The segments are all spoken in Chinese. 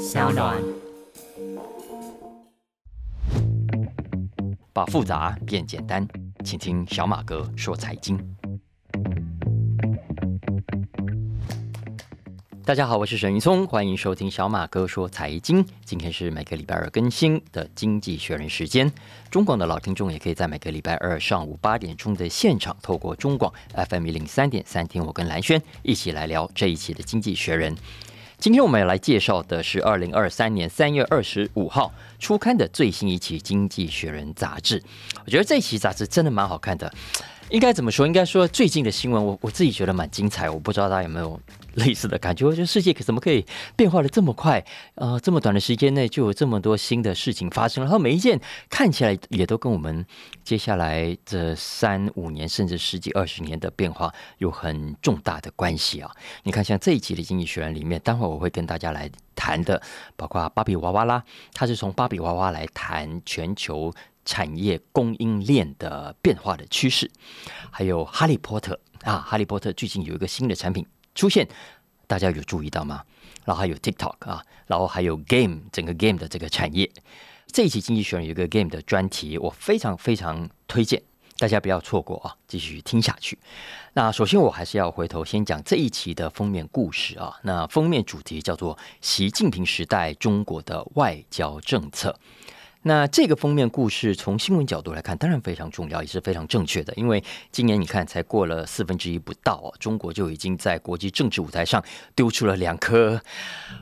小暖。把复杂变简单，请听小马哥说财经。大家好，我是沈云聪，欢迎收听小马哥说财经。今天是每个礼拜二更新的《经济学人》时间。中广的老听众也可以在每个礼拜二上午八点钟的现场，透过中广 FM 一零三点三听我跟蓝轩一起来聊这一期的《经济学人》。今天我们要来介绍的是二零二三年三月二十五号出刊的最新一期《经济学人》杂志。我觉得这期杂志真的蛮好看的。应该怎么说？应该说最近的新闻，我我自己觉得蛮精彩。我不知道大家有没有类似的感觉？我觉得世界可怎么可以变化的这么快？呃，这么短的时间内就有这么多新的事情发生，然后每一件看起来也都跟我们接下来这三五年甚至十几二十年的变化有很重大的关系啊！你看，像这一集的《经济学人》里面，待会儿我会跟大家来谈的，包括芭比娃娃啦，它是从芭比娃娃来谈全球。产业供应链的变化的趋势，还有哈利波特啊，哈利波特最近有一个新的产品出现，大家有注意到吗？然后还有 TikTok 啊，然后还有 Game 整个 Game 的这个产业。这一期经济学有一个 Game 的专题，我非常非常推荐大家不要错过啊，继续听下去。那首先我还是要回头先讲这一期的封面故事啊，那封面主题叫做习近平时代中国的外交政策。那这个封面故事从新闻角度来看，当然非常重要，也是非常正确的。因为今年你看，才过了四分之一不到，中国就已经在国际政治舞台上丢出了两颗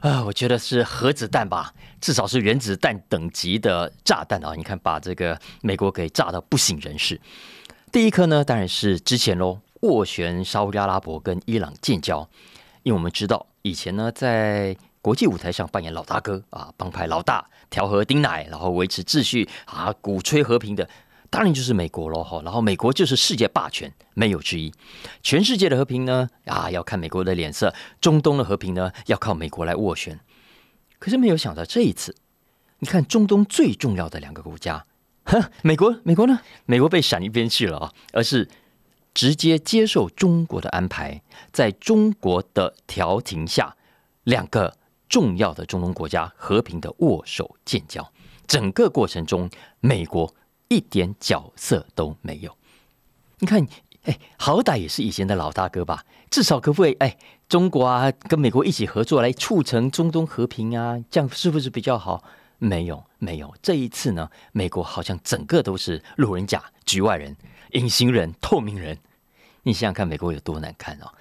啊，我觉得是核子弹吧，至少是原子弹等级的炸弹啊！你看，把这个美国给炸到不省人事。第一颗呢，当然是之前喽，斡旋沙特阿拉伯跟伊朗建交，因为我们知道以前呢，在国际舞台上扮演老大哥啊，帮派老大。调和丁奶，然后维持秩序啊，鼓吹和平的，当然就是美国喽哈。然后美国就是世界霸权，没有之一。全世界的和平呢，啊，要看美国的脸色；中东的和平呢，要靠美国来斡旋。可是没有想到这一次，你看中东最重要的两个国家，哼，美国，美国呢，美国被闪一边去了啊，而是直接接受中国的安排，在中国的调停下，两个。重要的中东国家和平的握手建交，整个过程中，美国一点角色都没有。你看，哎，好歹也是以前的老大哥吧，至少可不可以？哎，中国啊，跟美国一起合作来促成中东和平啊，这样是不是比较好？没有，没有。这一次呢，美国好像整个都是路人甲、局外人、隐形人、透明人。你想想看，美国有多难看哦！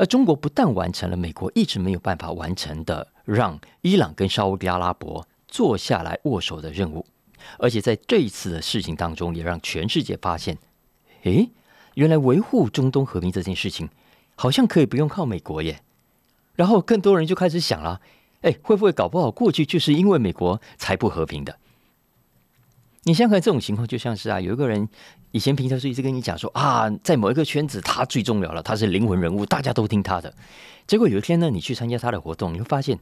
而中国不但完成了美国一直没有办法完成的，让伊朗跟沙特阿拉伯坐下来握手的任务，而且在这一次的事情当中，也让全世界发现，诶，原来维护中东和平这件事情，好像可以不用靠美国耶。然后更多人就开始想了，哎，会不会搞不好过去就是因为美国才不和平的？你想想看，这种情况就像是啊，有一个人以前平常是一直跟你讲说啊，在某一个圈子他最重要了，他是灵魂人物，大家都听他的。结果有一天呢，你去参加他的活动，你会发现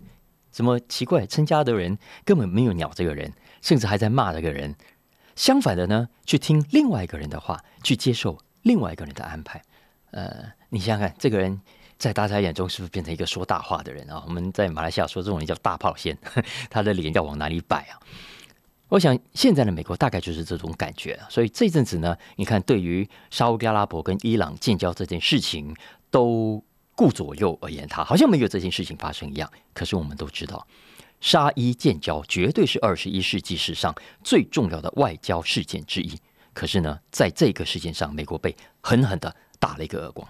什么奇怪，参加的人根本没有鸟这个人，甚至还在骂这个人。相反的呢，去听另外一个人的话，去接受另外一个人的安排。呃，你想想看，这个人在大家眼中是不是变成一个说大话的人啊？我们在马来西亚说这种人叫大炮仙，他的脸要往哪里摆啊？我想现在的美国大概就是这种感觉，所以这阵子呢，你看对于沙特阿拉伯跟伊朗建交这件事情，都顾左右而言他，好像没有这件事情发生一样。可是我们都知道，沙伊建交绝对是二十一世纪史上最重要的外交事件之一。可是呢，在这个事件上，美国被狠狠的打了一个耳光。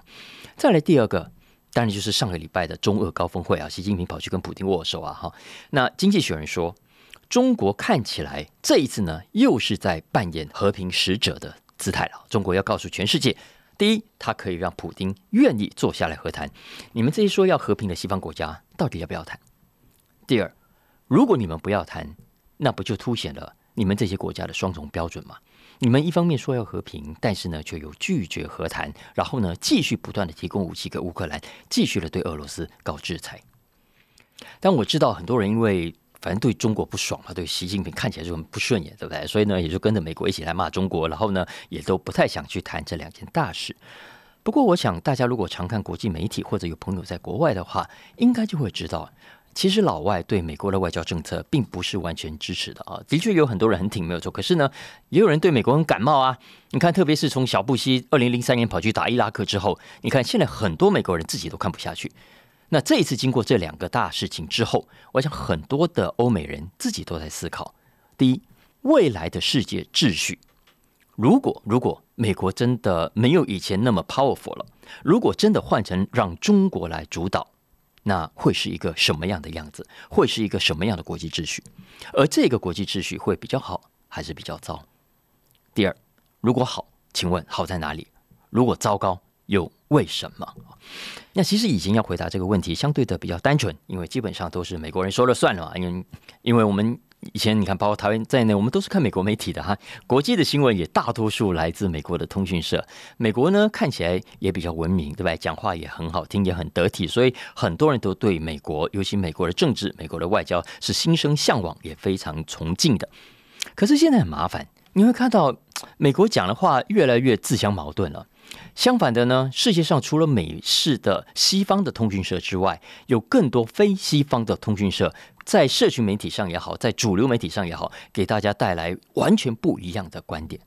再来第二个，当然就是上个礼拜的中俄高峰会啊，习近平跑去跟普京握手啊，哈。那经济学人说。中国看起来这一次呢，又是在扮演和平使者的姿态了。中国要告诉全世界：第一，它可以让普京愿意坐下来和谈；你们这些说要和平的西方国家，到底要不要谈？第二，如果你们不要谈，那不就凸显了你们这些国家的双重标准吗？你们一方面说要和平，但是呢，却又拒绝和谈，然后呢，继续不断的提供武器给乌克兰，继续的对俄罗斯搞制裁。但我知道很多人因为。反正对中国不爽嘛，对习近平看起来就很不顺眼，对不对？所以呢，也就跟着美国一起来骂中国，然后呢，也都不太想去谈这两件大事。不过，我想大家如果常看国际媒体或者有朋友在国外的话，应该就会知道，其实老外对美国的外交政策并不是完全支持的啊，的确有很多人很挺没有错，可是呢，也有人对美国很感冒啊。你看，特别是从小布希二零零三年跑去打伊拉克之后，你看现在很多美国人自己都看不下去。那这一次经过这两个大事情之后，我想很多的欧美人自己都在思考：第一，未来的世界秩序，如果如果美国真的没有以前那么 powerful 了，如果真的换成让中国来主导。那会是一个什么样的样子？会是一个什么样的国际秩序？而这个国际秩序会比较好还是比较糟？第二，如果好，请问好在哪里？如果糟糕，又为什么？那其实已经要回答这个问题，相对的比较单纯，因为基本上都是美国人说了算了嘛。因为，因为我们。以前你看，包括台湾在内，我们都是看美国媒体的哈。国际的新闻也大多数来自美国的通讯社。美国呢，看起来也比较文明，对吧？讲话也很好听，也很得体，所以很多人都对美国，尤其美国的政治、美国的外交是心生向往，也非常崇敬的。可是现在很麻烦，你会看到美国讲的话越来越自相矛盾了。相反的呢，世界上除了美式的西方的通讯社之外，有更多非西方的通讯社。在社群媒体上也好，在主流媒体上也好，给大家带来完全不一样的观点。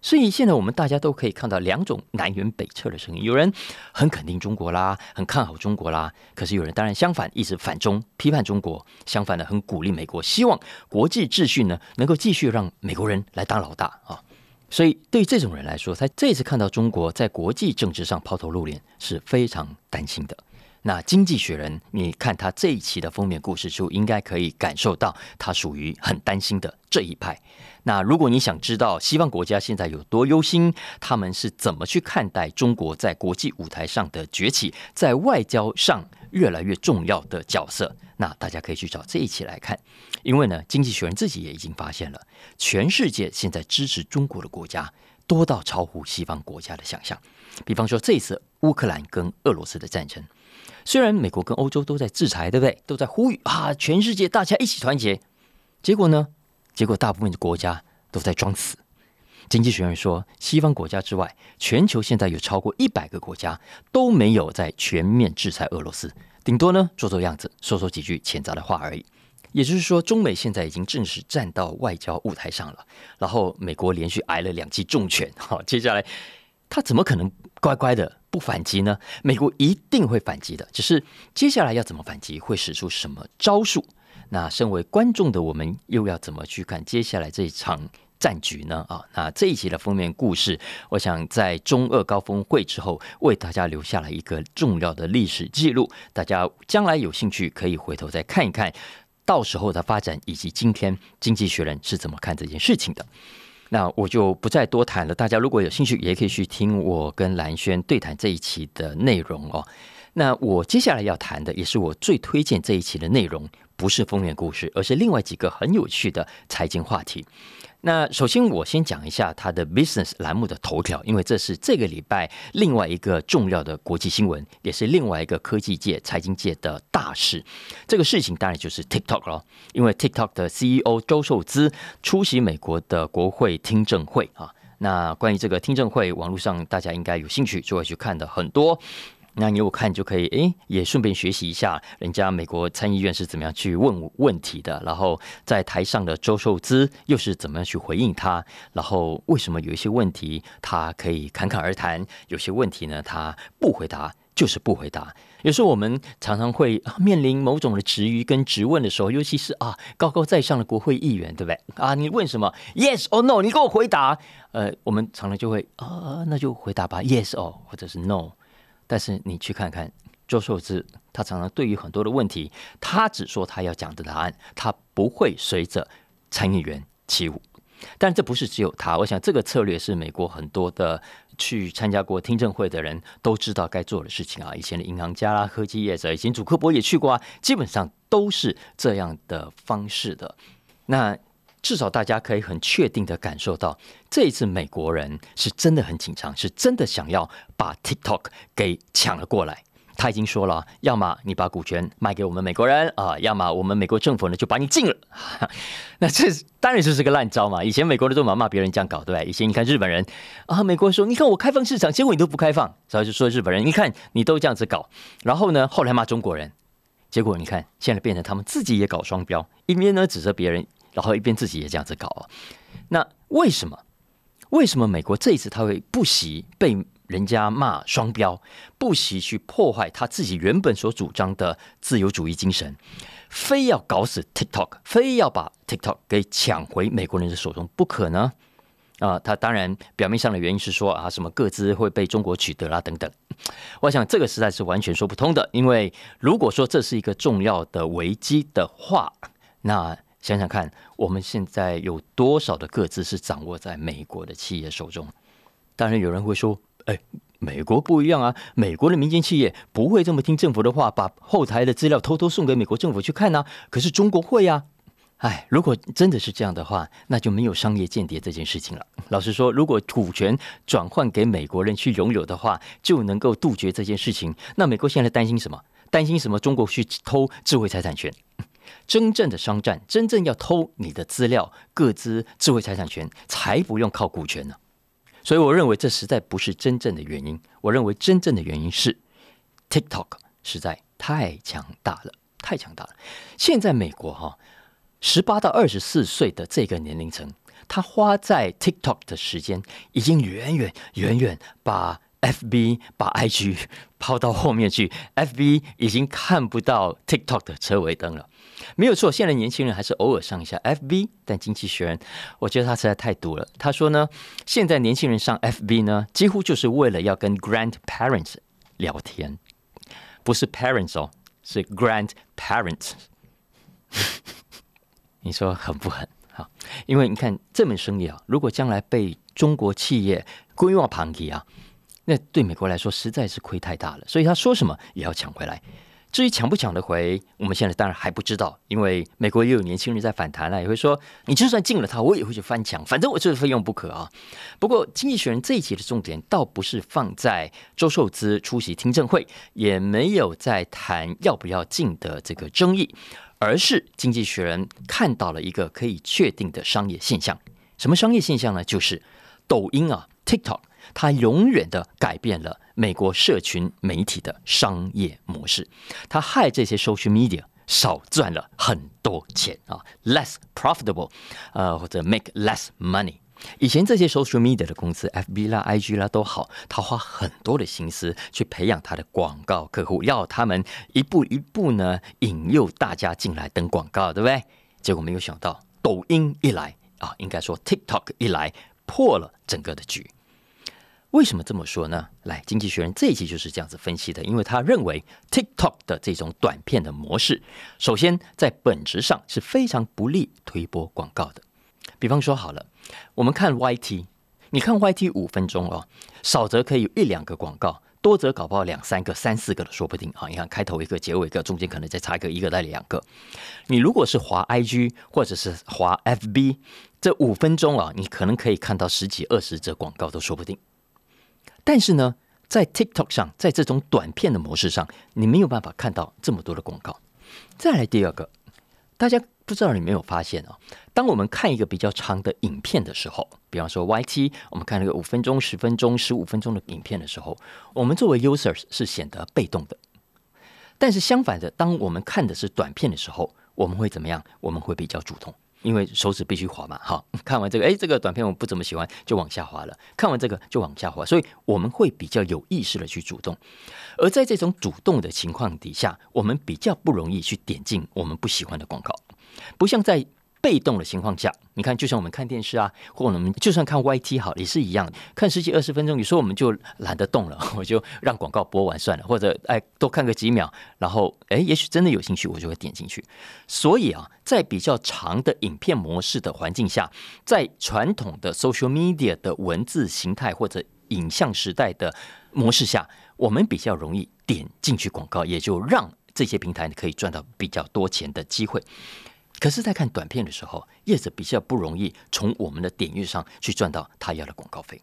所以现在我们大家都可以看到两种南辕北辙的声音：有人很肯定中国啦，很看好中国啦；可是有人当然相反，一直反中，批判中国；相反的，很鼓励美国，希望国际秩序呢能够继续让美国人来当老大啊。所以对于这种人来说，他这次看到中国在国际政治上抛头露脸，是非常担心的。那《经济学人》，你看他这一期的封面故事书，应该可以感受到他属于很担心的这一派。那如果你想知道西方国家现在有多忧心，他们是怎么去看待中国在国际舞台上的崛起，在外交上越来越重要的角色，那大家可以去找这一期来看。因为呢，《经济学人》自己也已经发现了，全世界现在支持中国的国家多到超乎西方国家的想象。比方说，这次乌克兰跟俄罗斯的战争。虽然美国跟欧洲都在制裁，对不对？都在呼吁啊，全世界大家一起团结。结果呢？结果大部分的国家都在装死。经济学人说，西方国家之外，全球现在有超过一百个国家都没有在全面制裁俄罗斯，顶多呢做做样子，说说几句谴责的话而已。也就是说，中美现在已经正式站到外交舞台上了。然后美国连续挨了两记重拳，好，接下来他怎么可能乖乖的？不反击呢？美国一定会反击的，只是接下来要怎么反击，会使出什么招数？那身为观众的我们又要怎么去看接下来这一场战局呢？啊，那这一集的封面故事，我想在中俄高峰会之后为大家留下了一个重要的历史记录，大家将来有兴趣可以回头再看一看，到时候的发展以及今天经济学人是怎么看这件事情的。那我就不再多谈了。大家如果有兴趣，也可以去听我跟蓝轩对谈这一期的内容哦。那我接下来要谈的，也是我最推荐这一期的内容，不是封面故事，而是另外几个很有趣的财经话题。那首先，我先讲一下它的 business 栏目的头条，因为这是这个礼拜另外一个重要的国际新闻，也是另外一个科技界、财经界的大事。这个事情当然就是 TikTok 了，因为 TikTok 的 CEO 周受资出席美国的国会听证会啊。那关于这个听证会，网络上大家应该有兴趣就会去看的很多。那你有看就可以，哎，也顺便学习一下人家美国参议院是怎么样去问问题的，然后在台上的周受资又是怎么样去回应他，然后为什么有一些问题他可以侃侃而谈，有些问题呢他不回答就是不回答。有时候我们常常会面临某种的质疑跟质问的时候，尤其是啊高高在上的国会议员，对不对？啊，你问什么？Yes or no？你给我回答。呃，我们常常就会啊，那就回答吧，Yes or 或者是 No。但是你去看看周受之，他常常对于很多的问题，他只说他要讲的答案，他不会随着参议员起舞。但这不是只有他，我想这个策略是美国很多的去参加过听证会的人都知道该做的事情啊。以前的银行家啦、科技业者，以前祖克伯也去过啊，基本上都是这样的方式的。那至少大家可以很确定的感受到，这一次美国人是真的很紧张，是真的想要把 TikTok 给抢了过来。他已经说了，要么你把股权卖给我们美国人啊，要么我们美国政府呢就把你禁了。那这当然就是个烂招嘛。以前美国人都嘛骂别人这样搞，对吧？以前你看日本人啊，美国说你看我开放市场，结果你都不开放，然后就说日本人，你看你都这样子搞。然后呢，后来骂中国人。结果你看，现在变成他们自己也搞双标，一边呢指责别人，然后一边自己也这样子搞。那为什么？为什么美国这一次他会不惜被人家骂双标，不惜去破坏他自己原本所主张的自由主义精神，非要搞死 TikTok，非要把 TikTok 给抢回美国人的手中不可呢？啊，他当然表面上的原因是说啊，什么各自会被中国取得啦等等。我想这个实在是完全说不通的，因为如果说这是一个重要的危机的话，那。想想看，我们现在有多少的各自是掌握在美国的企业手中？当然有人会说：“哎，美国不一样啊，美国的民间企业不会这么听政府的话，把后台的资料偷偷送给美国政府去看呢。可是中国会啊！哎，如果真的是这样的话，那就没有商业间谍这件事情了。老实说，如果股权转换给美国人去拥有的话，就能够杜绝这件事情。那美国现在担心什么？担心什么？中国去偷智慧财产权？真正的商战，真正要偷你的资料、各资、智慧财产权，才不用靠股权呢。所以，我认为这实在不是真正的原因。我认为真正的原因是，TikTok 实在太强大了，太强大了。现在美国哈，十八到二十四岁的这个年龄层，他花在 TikTok 的时间，已经远远远远把。F B 把 I G 抛到后面去，F B 已经看不到 TikTok 的车尾灯了。没有错，现在年轻人还是偶尔上一下 F B，但经济学人，我觉得他实在太毒了。他说呢，现在年轻人上 F B 呢，几乎就是为了要跟 grandparents 聊天，不是 parents 哦，是 grandparents。你说狠不狠？好，因为你看这门生意啊，如果将来被中国企业规划旁提啊。那对美国来说实在是亏太大了，所以他说什么也要抢回来。至于抢不抢得回，我们现在当然还不知道，因为美国也有年轻人在反弹了，也会说你就算进了它，我也会去翻墙，反正我就是非用不可啊。不过《经济学人》这一期的重点倒不是放在周寿资出席听证会，也没有在谈要不要进的这个争议，而是《经济学人》看到了一个可以确定的商业现象。什么商业现象呢？就是抖音啊，TikTok。它永远的改变了美国社群媒体的商业模式，它害这些 social media 少赚了很多钱啊，less profitable，呃，或者 make less money。以前这些 social media 的公司，FB 啦、IG 啦都好，他花很多的心思去培养他的广告客户，要他们一步一步呢引诱大家进来登广告，对不对？结果没有想到，抖音一来啊，应该说 TikTok 一来，破了整个的局。为什么这么说呢？来，经济学人这一期就是这样子分析的，因为他认为 TikTok 的这种短片的模式，首先在本质上是非常不利推播广告的。比方说，好了，我们看 YT，你看 YT 五分钟哦，少则可以有一两个广告，多则搞不好两三个、三四个的说不定啊。你看开头一个，结尾一个，中间可能再插一个，一个带两个。你如果是滑 IG 或者是滑 FB，这五分钟啊，你可能可以看到十几、二十则广告都说不定。但是呢，在 TikTok 上，在这种短片的模式上，你没有办法看到这么多的广告。再来第二个，大家不知道你没有发现啊？当我们看一个比较长的影片的时候，比方说 YT，我们看那个五分钟、十分钟、十五分钟的影片的时候，我们作为 users 是显得被动的。但是相反的，当我们看的是短片的时候，我们会怎么样？我们会比较主动。因为手指必须滑嘛，好，看完这个，哎，这个短片我不怎么喜欢，就往下滑了。看完这个就往下滑，所以我们会比较有意识的去主动。而在这种主动的情况底下，我们比较不容易去点进我们不喜欢的广告，不像在。被动的情况下，你看，就像我们看电视啊，或我们就算看 YT 好，也是一样，看十几二十分钟，有时候我们就懒得动了，我就让广告播完算了，或者哎多看个几秒，然后哎也许真的有兴趣，我就会点进去。所以啊，在比较长的影片模式的环境下，在传统的 social media 的文字形态或者影像时代的模式下，我们比较容易点进去广告，也就让这些平台可以赚到比较多钱的机会。可是，在看短片的时候，叶子比较不容易从我们的点阅上去赚到他要的广告费。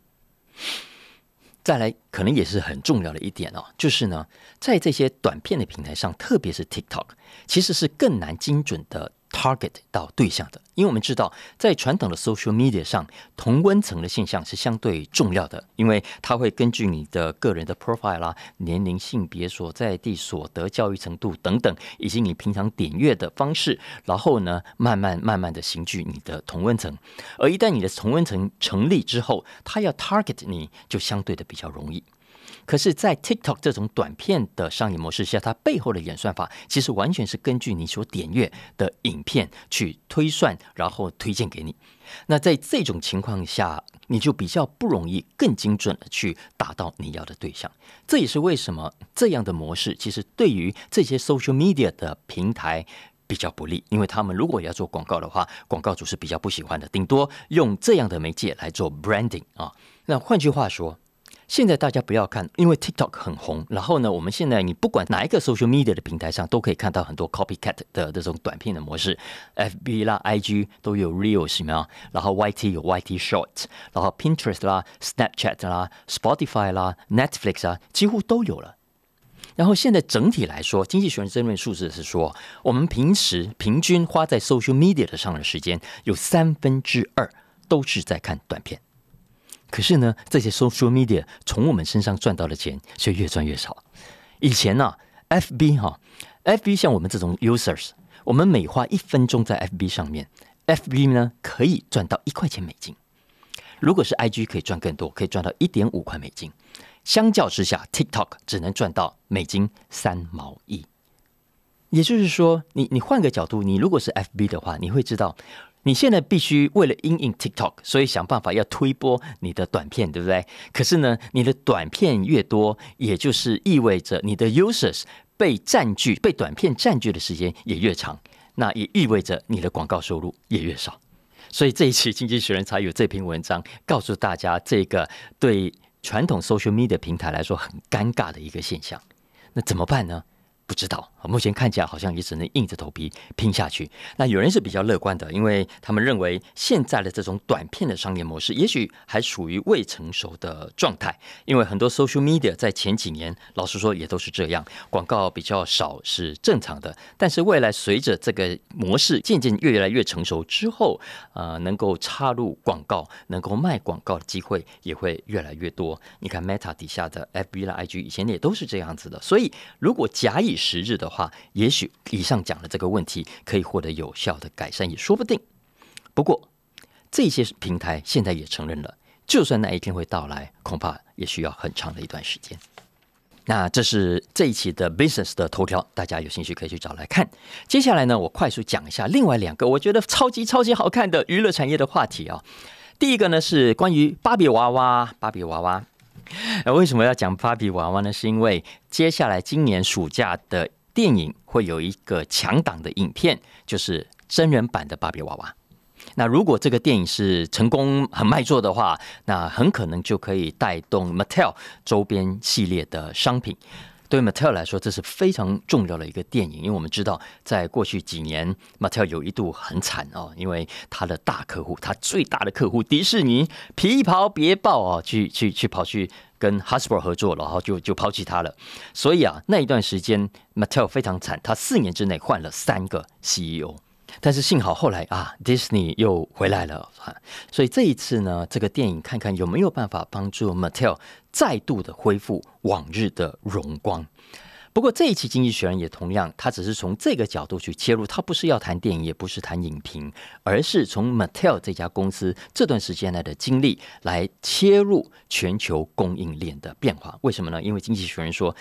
再来，可能也是很重要的一点哦，就是呢，在这些短片的平台上，特别是 TikTok，其实是更难精准的 target 到对象的，因为我们知道，在传统的 social media 上，同温层的现象是相对重要的，因为它会根据你的个人的 profile 啦、年龄、性别、所在地、所得教育程度等等，以及你平常点阅的方式，然后呢，慢慢慢慢的形聚你的同温层。而一旦你的同温层成立之后，它要 target 你就相对的比较容易。可是，在 TikTok 这种短片的商业模式下，它背后的演算法其实完全是根据你所点阅的影片去推算，然后推荐给你。那在这种情况下，你就比较不容易更精准的去达到你要的对象。这也是为什么这样的模式其实对于这些 social media 的平台比较不利，因为他们如果要做广告的话，广告主是比较不喜欢的，顶多用这样的媒介来做 branding 啊。那换句话说。现在大家不要看，因为 TikTok 很红。然后呢，我们现在你不管哪一个 social media 的平台上，都可以看到很多 copycat 的这种短片的模式。FB 啦、IG 都有 Reels 什么？然后 YT 有 YT Short，然后 Pinterest 啦、Snapchat 啦、Spotify 啦、Netflix 啊，几乎都有了。然后现在整体来说，经济学人这份数字是说，我们平时平均花在 social media 的上的时间，有三分之二都是在看短片。可是呢，这些 social media 从我们身上赚到的钱却越赚越少。以前呢，FB 哈，FB 像我们这种 users，我们每花一分钟在 FB 上面，FB 呢可以赚到一块钱美金。如果是 IG 可以赚更多，可以赚到一点五块美金。相较之下，TikTok 只能赚到美金三毛一。也就是说，你你换个角度，你如果是 FB 的话，你会知道。你现在必须为了阴影 TikTok，所以想办法要推播你的短片，对不对？可是呢，你的短片越多，也就是意味着你的 users 被占据、被短片占据的时间也越长，那也意味着你的广告收入也越少。所以这一期《经济学人》才有这篇文章，告诉大家这个对传统 social media 平台来说很尴尬的一个现象。那怎么办呢？不知道，目前看起来好像也只能硬着头皮拼下去。那有人是比较乐观的，因为他们认为现在的这种短片的商业模式，也许还属于未成熟的状态。因为很多 social media 在前几年，老实说也都是这样，广告比较少是正常的。但是未来随着这个模式渐渐越来越成熟之后，呃，能够插入广告、能够卖广告的机会也会越来越多。你看 Meta 底下的 FB 啦、IG 以前也都是这样子的。所以如果假以时日的话，也许以上讲的这个问题可以获得有效的改善，也说不定。不过，这些平台现在也承认了，就算那一天会到来，恐怕也需要很长的一段时间。那这是这一期的 Business 的头条，大家有兴趣可以去找来看。接下来呢，我快速讲一下另外两个我觉得超级超级好看的娱乐产业的话题啊。第一个呢是关于芭比娃娃，芭比娃娃。那为什么要讲芭比娃娃呢？是因为接下来今年暑假的电影会有一个强档的影片，就是真人版的芭比娃娃。那如果这个电影是成功很卖座的话，那很可能就可以带动 Mattel 周边系列的商品。对 Mattel 来说，这是非常重要的一个电影，因为我们知道，在过去几年，Mattel 有一度很惨哦，因为他的大客户，他最大的客户迪士尼皮袍别抱哦，去去去跑去跟 Hasbro 合作，然后就就抛弃他了。所以啊，那一段时间 Mattel 非常惨，他四年之内换了三个 CEO。但是幸好后来啊，Disney 又回来了，所以这一次呢，这个电影看看有没有办法帮助 Mattel 再度的恢复往日的荣光。不过这一期《经济学人》也同样，他只是从这个角度去切入，他不是要谈电影，也不是谈影评，而是从 Mattel 这家公司这段时间来的经历来切入全球供应链的变化。为什么呢？因为《经济学人》说。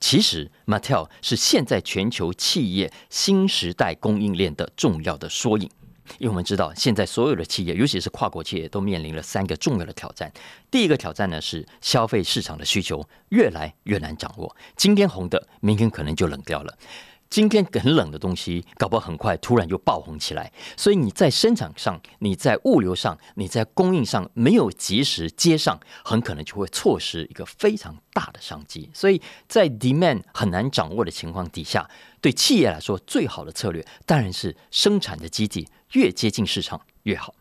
其实，Mattel 是现在全球企业新时代供应链的重要的缩影。因为我们知道，现在所有的企业，尤其是跨国企业，都面临了三个重要的挑战。第一个挑战呢，是消费市场的需求越来越难掌握，今天红的，明天可能就冷掉了。今天很冷的东西，搞不好很快突然就爆红起来。所以你在生产上、你在物流上、你在供应上没有及时接上，很可能就会错失一个非常大的商机。所以在 demand 很难掌握的情况底下，对企业来说，最好的策略当然是生产的基地越接近市场越好。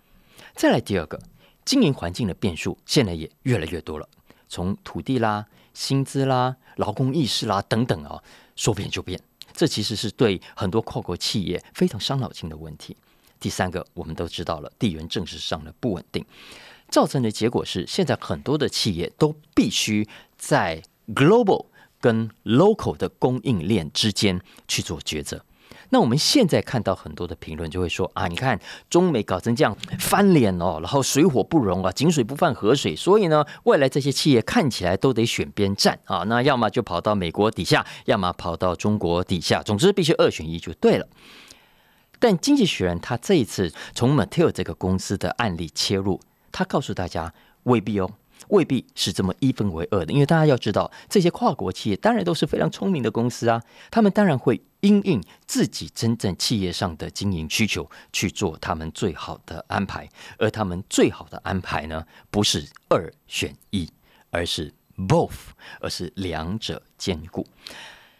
再来第二个，经营环境的变数现在也越来越多了，从土地啦、薪资啦、劳工意识啦等等啊，说变就变。这其实是对很多跨国企业非常伤脑筋的问题。第三个，我们都知道了地缘政治上的不稳定，造成的结果是，现在很多的企业都必须在 global 跟 local 的供应链之间去做抉择。那我们现在看到很多的评论就会说啊，你看中美搞成这样翻脸哦，然后水火不容啊，井水不犯河水，所以呢，未来这些企业看起来都得选边站啊，那要么就跑到美国底下，要么跑到中国底下，总之必须二选一就对了。但经济学人他这一次从 Mattel 这个公司的案例切入，他告诉大家未必哦。未必是这么一分为二的，因为大家要知道，这些跨国企业当然都是非常聪明的公司啊，他们当然会因应自己真正企业上的经营需求去做他们最好的安排，而他们最好的安排呢，不是二选一，而是 both，而是两者兼顾。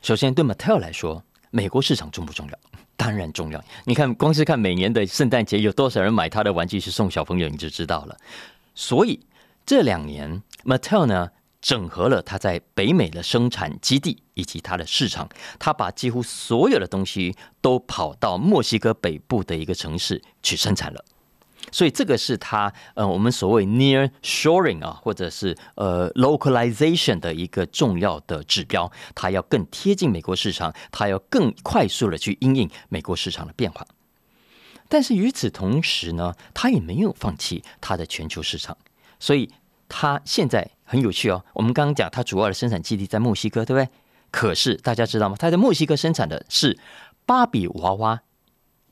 首先，对 Mattel 来说，美国市场重不重要？当然重要。你看，光是看每年的圣诞节有多少人买他的玩具是送小朋友，你就知道了。所以。这两年，Mattel 呢整合了它在北美的生产基地以及它的市场，它把几乎所有的东西都跑到墨西哥北部的一个城市去生产了。所以这个是它呃我们所谓 near shoring 啊，或者是呃 localization 的一个重要的指标。它要更贴近美国市场，它要更快速的去应应美国市场的变化。但是与此同时呢，它也没有放弃它的全球市场，所以。它现在很有趣哦。我们刚刚讲，它主要的生产基地在墨西哥，对不对？可是大家知道吗？它在墨西哥生产的是芭比娃娃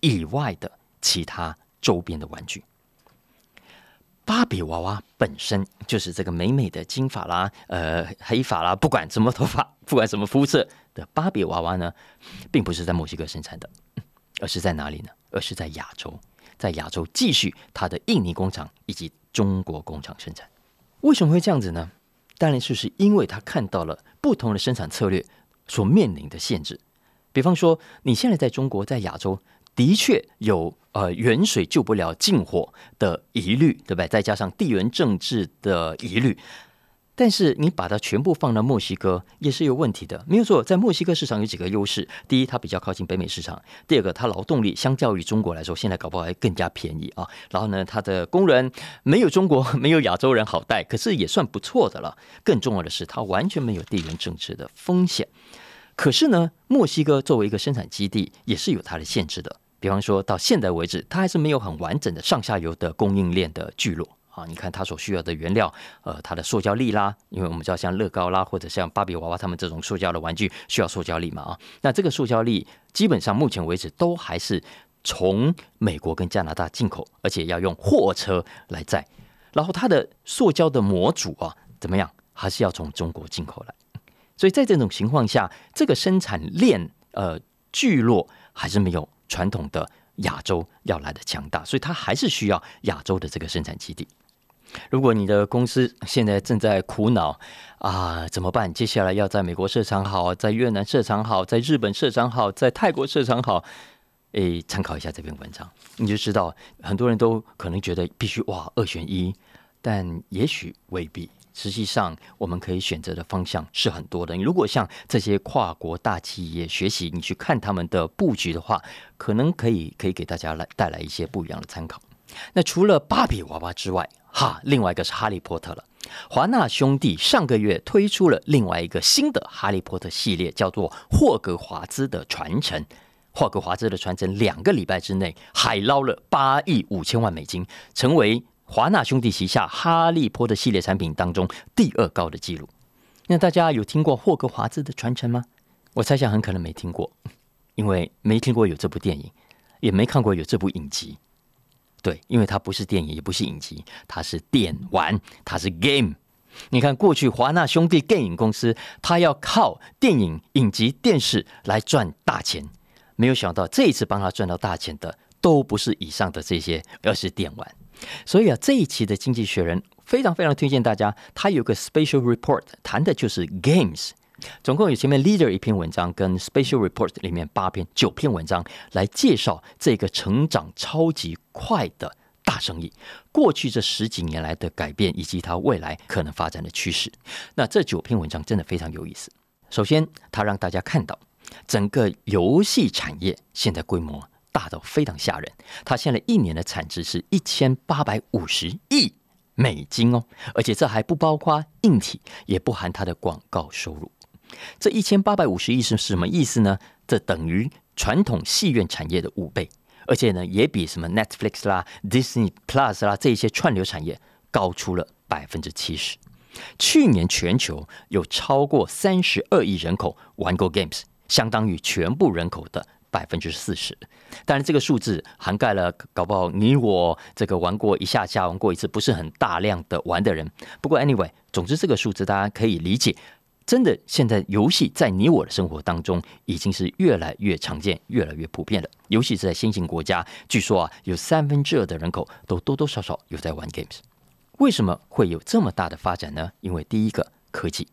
以外的其他周边的玩具。芭比娃娃本身就是这个美美的金发啦，呃，黑发啦，不管什么头发，不管什么肤色的芭比娃娃呢，并不是在墨西哥生产的，而是在哪里呢？而是在亚洲，在亚洲继续它的印尼工厂以及中国工厂生产。为什么会这样子呢？当然就是因为他看到了不同的生产策略所面临的限制。比方说，你现在在中国，在亚洲，的确有呃远水救不了近火的疑虑，对不对？再加上地缘政治的疑虑。但是你把它全部放到墨西哥也是有问题的，没有错。在墨西哥市场有几个优势：第一，它比较靠近北美市场；第二个，它劳动力相较于中国来说，现在搞不好还更加便宜啊。然后呢，它的工人没有中国、没有亚洲人好带，可是也算不错的了。更重要的是，它完全没有地缘政治的风险。可是呢，墨西哥作为一个生产基地，也是有它的限制的。比方说到现在为止，它还是没有很完整的上下游的供应链的聚落。啊，你看它所需要的原料，呃，它的塑胶粒啦，因为我们知道像乐高啦，或者像芭比娃娃他们这种塑胶的玩具需要塑胶粒嘛啊，那这个塑胶粒基本上目前为止都还是从美国跟加拿大进口，而且要用货车来载，然后它的塑胶的模组啊，怎么样，还是要从中国进口来，所以在这种情况下，这个生产链呃聚落还是没有传统的亚洲要来的强大，所以它还是需要亚洲的这个生产基地。如果你的公司现在正在苦恼啊，怎么办？接下来要在美国设厂好，在越南设厂好，在日本设厂好，在泰国设厂好？诶，参考一下这篇文章，你就知道很多人都可能觉得必须哇二选一，但也许未必。实际上，我们可以选择的方向是很多的。你如果向这些跨国大企业学习，你去看他们的布局的话，可能可以可以给大家来带来一些不一样的参考。那除了芭比娃娃之外，哈，另外一个是哈利波特了。华纳兄弟上个月推出了另外一个新的哈利波特系列，叫做《霍格华兹的传承》。霍格华兹的传承两个礼拜之内海捞了八亿五千万美金，成为华纳兄弟旗下哈利波特系列产品当中第二高的纪录。那大家有听过霍格华兹的传承吗？我猜想很可能没听过，因为没听过有这部电影，也没看过有这部影集。对，因为它不是电影，也不是影集，它是电玩，它是 game。你看，过去华纳兄弟电影公司，它要靠电影、影集、电视来赚大钱，没有想到这一次帮他赚到大钱的，都不是以上的这些，而是电玩。所以啊，这一期的《经济学人》非常非常推荐大家，它有个 special report，谈的就是 games。总共有前面 Leader 一篇文章，跟 Special Report 里面八篇九篇文章来介绍这个成长超级快的大生意，过去这十几年来的改变，以及它未来可能发展的趋势。那这九篇文章真的非常有意思。首先，它让大家看到整个游戏产业现在规模大到非常吓人，它现在一年的产值是一千八百五十亿美金哦，而且这还不包括硬体，也不含它的广告收入。这一千八百五十亿是什么意思呢？这等于传统戏院产业的五倍，而且呢，也比什么 Netflix 啦、Disney Plus 啦这些串流产业高出了百分之七十。去年全球有超过三十二亿人口玩过 games，相当于全部人口的百分之四十。当然，这个数字涵盖了搞不好你我这个玩过一下下、玩过一次，不是很大量的玩的人。不过，anyway，总之这个数字大家可以理解。真的，现在游戏在你我的生活当中已经是越来越常见、越来越普遍了。尤其是在新兴国家，据说啊，有三分之二的人口都多多少少有在玩 games。为什么会有这么大的发展呢？因为第一个科技，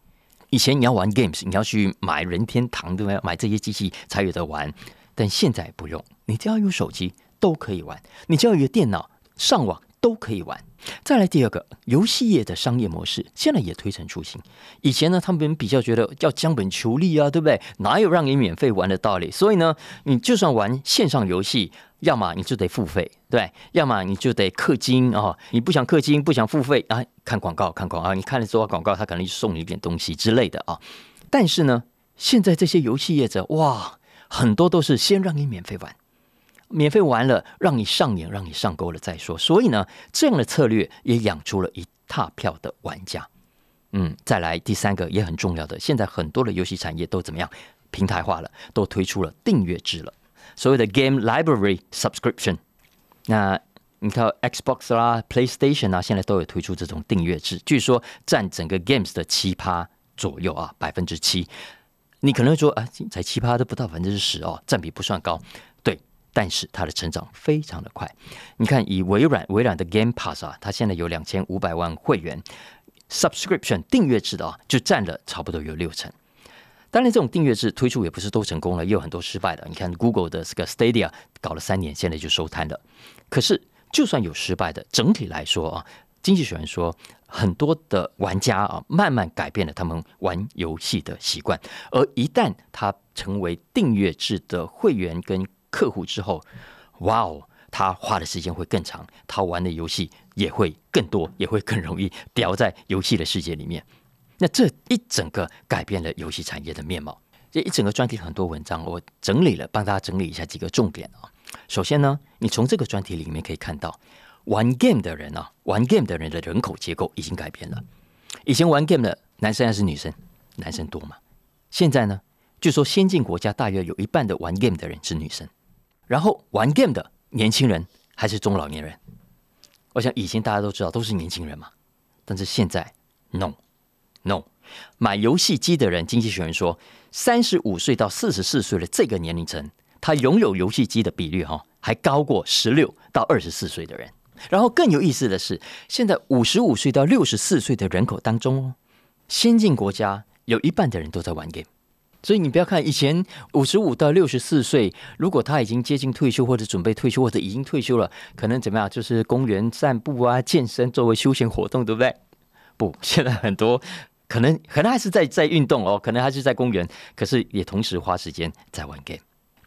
以前你要玩 games，你要去买任天堂对不对？买这些机器才有的玩，但现在不用，你只要有手机都可以玩，你只要有电脑上网都可以玩。再来第二个，游戏业的商业模式现在也推陈出新。以前呢，他们比较觉得要将本求利啊，对不对？哪有让你免费玩的道理？所以呢，你就算玩线上游戏，要么你就得付费，对，要么你就得氪金啊。你不想氪金，不想付费啊，看广告，看广告，你看了之后广告，他可能就送你一点东西之类的啊。但是呢，现在这些游戏业者哇，很多都是先让你免费玩。免费玩了，让你上瘾，让你上钩了再说。所以呢，这样的策略也养出了一大票的玩家。嗯，再来第三个也很重要的，现在很多的游戏产业都怎么样？平台化了，都推出了订阅制了，所谓的 Game Library Subscription。那你看 Xbox 啦、PlayStation 啊，现在都有推出这种订阅制，据说占整个 Games 的七趴左右啊，百分之七。你可能会说啊，才七趴都不到百分之十哦，占比不算高。但是它的成长非常的快，你看以微软微软的 Game Pass 啊，它现在有两千五百万会员，subscription 订阅制的啊，就占了差不多有六成。当然，这种订阅制推出也不是都成功了，也有很多失败的。你看 Google 的这个 Stadia 搞了三年，现在就收摊了。可是就算有失败的，整体来说啊，经济学人说，很多的玩家啊，慢慢改变了他们玩游戏的习惯，而一旦他成为订阅制的会员跟客户之后，哇哦，他花的时间会更长，他玩的游戏也会更多，也会更容易掉在游戏的世界里面。那这一整个改变了游戏产业的面貌。这一整个专题很多文章，我整理了，帮大家整理一下几个重点啊。首先呢，你从这个专题里面可以看到，玩 game 的人啊，玩 game 的人的人口结构已经改变了。以前玩 game 的男生还是女生？男生多嘛？现在呢，据说先进国家大约有一半的玩 game 的人是女生。然后玩 game 的年轻人还是中老年人？我想以前大家都知道都是年轻人嘛，但是现在 no no，买游戏机的人，经济学人说，三十五岁到四十四岁的这个年龄层，他拥有游戏机的比率哈，还高过十六到二十四岁的人。然后更有意思的是，现在五十五岁到六十四岁的人口当中哦，先进国家有一半的人都在玩 game。所以你不要看以前五十五到六十四岁，如果他已经接近退休或者准备退休或者已经退休了，可能怎么样？就是公园散步啊、健身作为休闲活动，对不对？不，现在很多可能可能还是在在运动哦，可能还是在公园，可是也同时花时间在玩 game。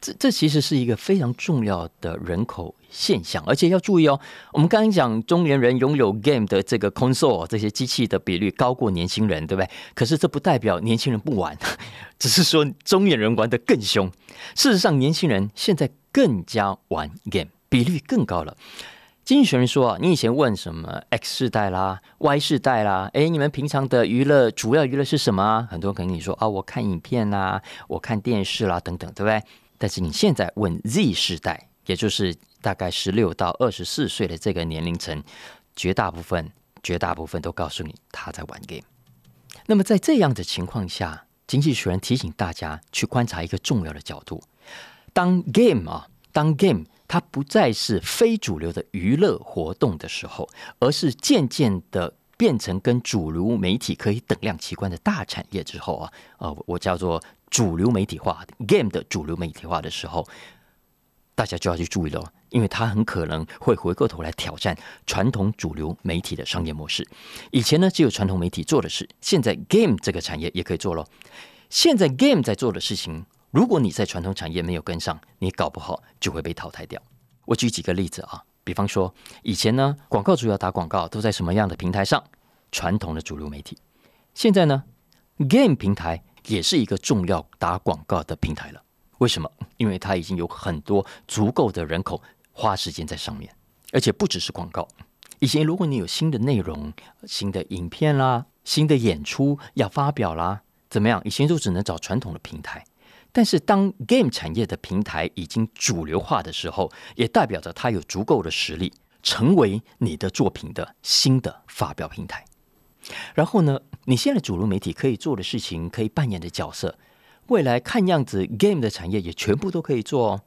这这其实是一个非常重要的人口现象，而且要注意哦。我们刚刚讲中年人拥有 game 的这个 console 这些机器的比率高过年轻人，对不对？可是这不代表年轻人不玩，只是说中年人玩的更凶。事实上，年轻人现在更加玩 game，比率更高了。经济学人说啊，你以前问什么 X 世代啦、Y 世代啦，哎，你们平常的娱乐主要娱乐是什么？很多人跟你说啊，我看影片啦，我看电视啦，等等，对不对？但是你现在问 Z 世代，也就是大概十六到二十四岁的这个年龄层，绝大部分、绝大部分都告诉你他在玩 game。那么在这样的情况下，经济学人提醒大家去观察一个重要的角度：当 game 啊，当 game 它不再是非主流的娱乐活动的时候，而是渐渐的变成跟主流媒体可以等量齐观的大产业之后啊，呃，我叫做。主流媒体化 game 的主流媒体化的时候，大家就要去注意了，因为它很可能会回过头来挑战传统主流媒体的商业模式。以前呢，只有传统媒体做的事，现在 game 这个产业也可以做了。现在 game 在做的事情，如果你在传统产业没有跟上，你搞不好就会被淘汰掉。我举几个例子啊，比方说以前呢，广告主要打广告都在什么样的平台上？传统的主流媒体。现在呢，Game 平台也是一个重要打广告的平台了。为什么？因为它已经有很多足够的人口花时间在上面，而且不只是广告。以前如果你有新的内容、新的影片啦、新的演出要发表啦，怎么样？以前就只能找传统的平台。但是，当 Game 产业的平台已经主流化的时候，也代表着它有足够的实力，成为你的作品的新的发表平台。然后呢，你现在主流媒体可以做的事情，可以扮演的角色，未来看样子 Game 的产业也全部都可以做哦。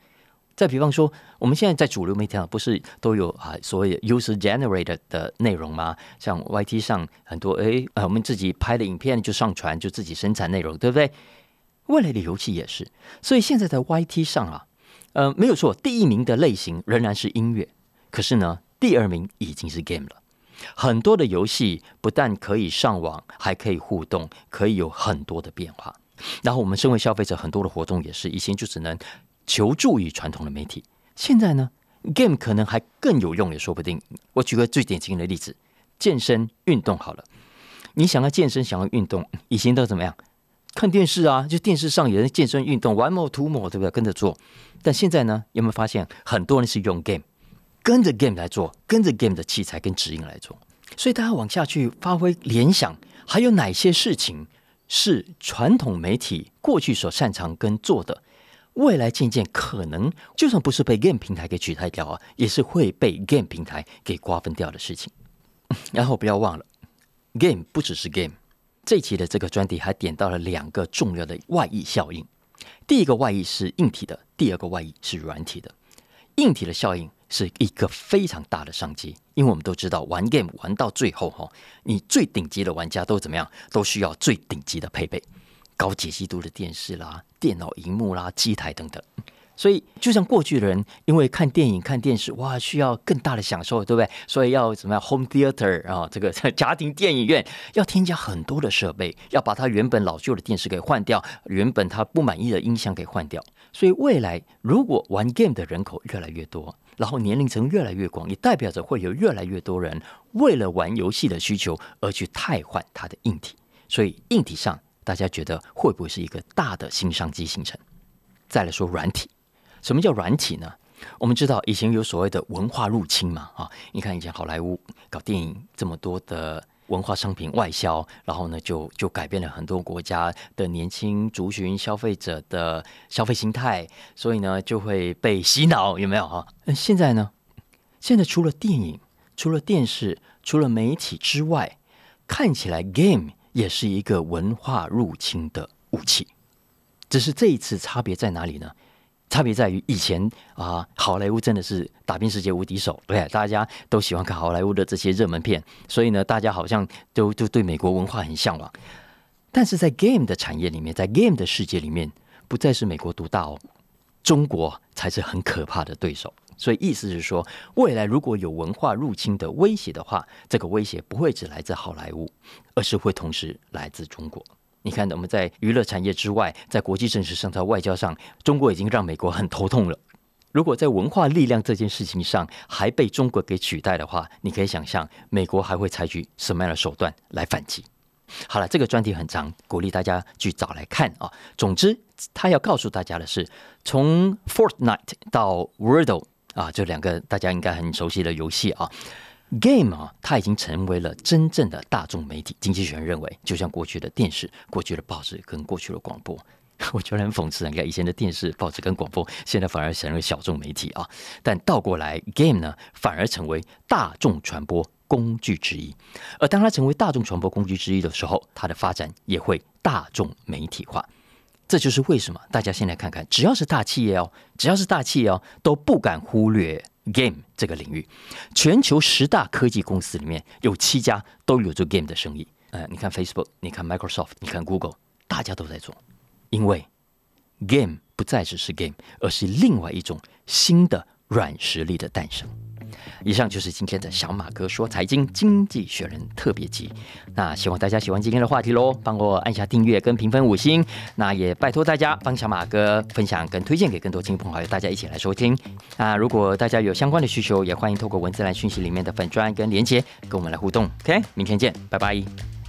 再比方说，我们现在在主流媒体上不是都有啊所谓 user generated 的内容吗？像 YT 上很多，哎，我们自己拍的影片就上传，就自己生产内容，对不对？未来的游戏也是，所以现在在 YT 上啊，呃，没有错，第一名的类型仍然是音乐，可是呢，第二名已经是 game 了。很多的游戏不但可以上网，还可以互动，可以有很多的变化。然后我们身为消费者，很多的活动也是以前就只能求助于传统的媒体，现在呢，game 可能还更有用也说不定。我举个最典型的例子，健身运动好了，你想要健身，想要运动，以前都怎么样？看电视啊，就电视上有人健身运动玩某图某对不对？跟着做。但现在呢，有没有发现很多人是用 game，跟着 game 来做，跟着 game 的器材跟指引来做。所以大家往下去发挥联想，还有哪些事情是传统媒体过去所擅长跟做的，未来渐渐可能就算不是被 game 平台给取代掉啊，也是会被 game 平台给瓜分掉的事情。然后不要忘了，game 不只是 game。这一期的这个专题还点到了两个重要的外溢效应，第一个外溢是硬体的，第二个外溢是软体的。硬体的效应是一个非常大的商机，因为我们都知道玩 game 玩到最后哈，你最顶级的玩家都怎么样，都需要最顶级的配备，高解析度的电视啦、电脑荧幕啦、机台等等。所以，就像过去的人，因为看电影、看电视，哇，需要更大的享受，对不对？所以要怎么样？Home theater 啊，这个 家庭电影院要添加很多的设备，要把它原本老旧的电视给换掉，原本他不满意的音响给换掉。所以，未来如果玩 game 的人口越来越多，然后年龄层越来越广，也代表着会有越来越多人为了玩游戏的需求而去汰换它的硬体。所以，硬体上大家觉得会不会是一个大的新商机形成？再来说软体。什么叫软体呢？我们知道以前有所谓的文化入侵嘛，啊，你看以前好莱坞搞电影这么多的文化商品外销，然后呢就就改变了很多国家的年轻族群消费者的消费心态，所以呢就会被洗脑，有没有哈？现在呢，现在除了电影、除了电视、除了媒体之外，看起来 game 也是一个文化入侵的武器，只是这一次差别在哪里呢？差别在于以前啊，好莱坞真的是打遍世界无敌手，对，大家都喜欢看好莱坞的这些热门片，所以呢，大家好像都都对美国文化很向往。但是在 game 的产业里面，在 game 的世界里面，不再是美国独大哦，中国才是很可怕的对手。所以意思是说，未来如果有文化入侵的威胁的话，这个威胁不会只来自好莱坞，而是会同时来自中国。你看，我们在娱乐产业之外，在国际政治上，在外交上，中国已经让美国很头痛了。如果在文化力量这件事情上还被中国给取代的话，你可以想象美国还会采取什么样的手段来反击？好了，这个专题很长，鼓励大家去找来看啊。总之，他要告诉大家的是，从 Fortnite 到 Wordle 啊，这两个大家应该很熟悉的游戏啊。Game 啊，它已经成为了真正的大众媒体。经济学人认为，就像过去的电视、过去的报纸跟过去的广播，我觉得很讽刺。你看，以前的电视、报纸跟广播，现在反而成为小众媒体啊。但倒过来，Game 呢，反而成为大众传播工具之一。而当它成为大众传播工具之一的时候，它的发展也会大众媒体化。这就是为什么大家现在看看，只要是大企业哦，只要是大企业哦，都不敢忽略。Game 这个领域，全球十大科技公司里面有七家都有做 Game 的生意。呃，你看 Facebook，你看 Microsoft，你看 Google，大家都在做。因为 Game 不再只是 Game，而是另外一种新的软实力的诞生。以上就是今天的小马哥说财经经济学人特别集。那希望大家喜欢今天的话题喽，帮我按下订阅跟评分五星。那也拜托大家帮小马哥分享跟推荐给更多亲朋好友，大家一起来收听。那如果大家有相关的需求，也欢迎透过文字栏讯息里面的粉砖跟连接跟我们来互动。OK，明天见，拜拜。